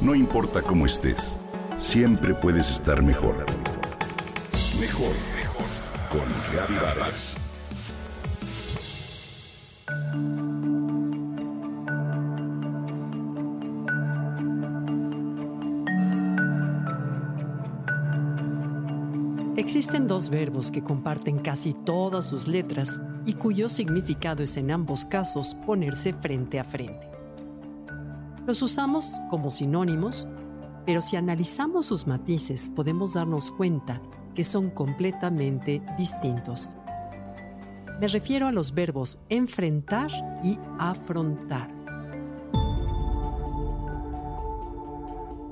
No importa cómo estés, siempre puedes estar mejor. Mejor, mejor. Con Vargas. Existen dos verbos que comparten casi todas sus letras y cuyo significado es en ambos casos ponerse frente a frente. Los usamos como sinónimos, pero si analizamos sus matices podemos darnos cuenta que son completamente distintos. Me refiero a los verbos enfrentar y afrontar.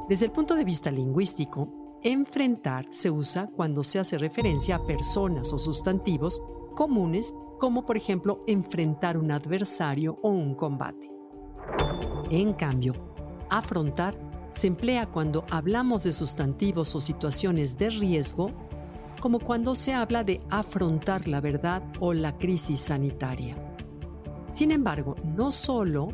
Desde el punto de vista lingüístico, enfrentar se usa cuando se hace referencia a personas o sustantivos comunes como por ejemplo enfrentar un adversario o un combate. En cambio, afrontar se emplea cuando hablamos de sustantivos o situaciones de riesgo, como cuando se habla de afrontar la verdad o la crisis sanitaria. Sin embargo, no solo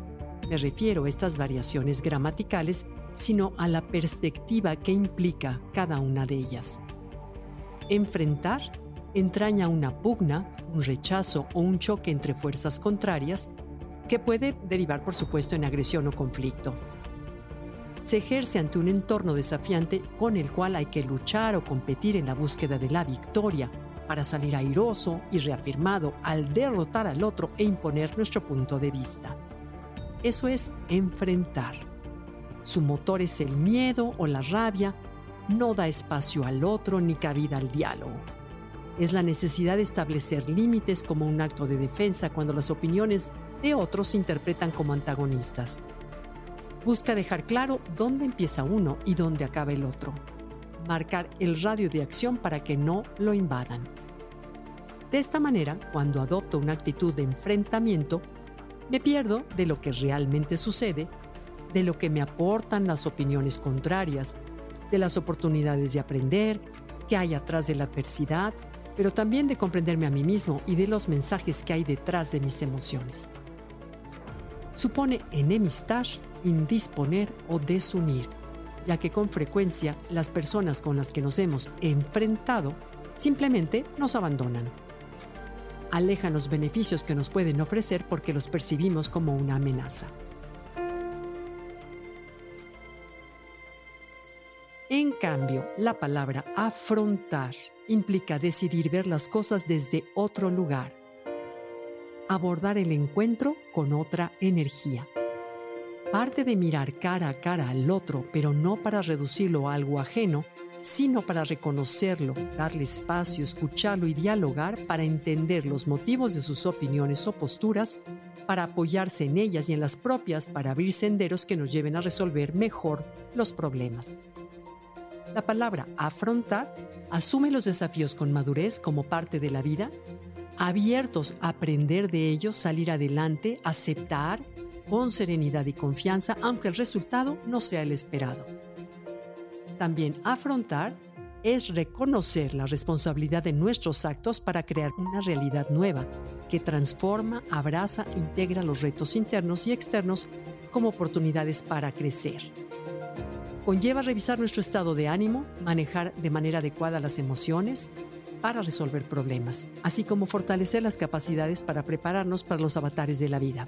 me refiero a estas variaciones gramaticales, sino a la perspectiva que implica cada una de ellas. Enfrentar entraña una pugna, un rechazo o un choque entre fuerzas contrarias que puede derivar, por supuesto, en agresión o conflicto. Se ejerce ante un entorno desafiante con el cual hay que luchar o competir en la búsqueda de la victoria para salir airoso y reafirmado al derrotar al otro e imponer nuestro punto de vista. Eso es enfrentar. Su motor es el miedo o la rabia, no da espacio al otro ni cabida al diálogo. Es la necesidad de establecer límites como un acto de defensa cuando las opiniones de otros se interpretan como antagonistas. Busca dejar claro dónde empieza uno y dónde acaba el otro. Marcar el radio de acción para que no lo invadan. De esta manera, cuando adopto una actitud de enfrentamiento, me pierdo de lo que realmente sucede, de lo que me aportan las opiniones contrarias, de las oportunidades de aprender, que hay atrás de la adversidad, pero también de comprenderme a mí mismo y de los mensajes que hay detrás de mis emociones supone enemistar, indisponer o desunir, ya que con frecuencia las personas con las que nos hemos enfrentado simplemente nos abandonan. Alejan los beneficios que nos pueden ofrecer porque los percibimos como una amenaza. Cambio, la palabra afrontar implica decidir ver las cosas desde otro lugar abordar el encuentro con otra energía. Parte de mirar cara a cara al otro, pero no para reducirlo a algo ajeno, sino para reconocerlo, darle espacio, escucharlo y dialogar para entender los motivos de sus opiniones o posturas, para apoyarse en ellas y en las propias para abrir senderos que nos lleven a resolver mejor los problemas. La palabra afrontar asume los desafíos con madurez como parte de la vida abiertos a aprender de ellos, salir adelante, aceptar con serenidad y confianza, aunque el resultado no sea el esperado. También afrontar es reconocer la responsabilidad de nuestros actos para crear una realidad nueva que transforma, abraza integra los retos internos y externos como oportunidades para crecer. Conlleva revisar nuestro estado de ánimo, manejar de manera adecuada las emociones, para resolver problemas, así como fortalecer las capacidades para prepararnos para los avatares de la vida.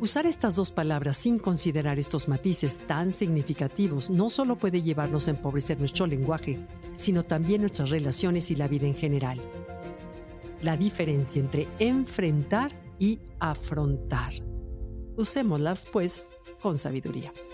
Usar estas dos palabras sin considerar estos matices tan significativos no solo puede llevarnos a empobrecer nuestro lenguaje, sino también nuestras relaciones y la vida en general. La diferencia entre enfrentar y afrontar. Usémoslas, pues, con sabiduría.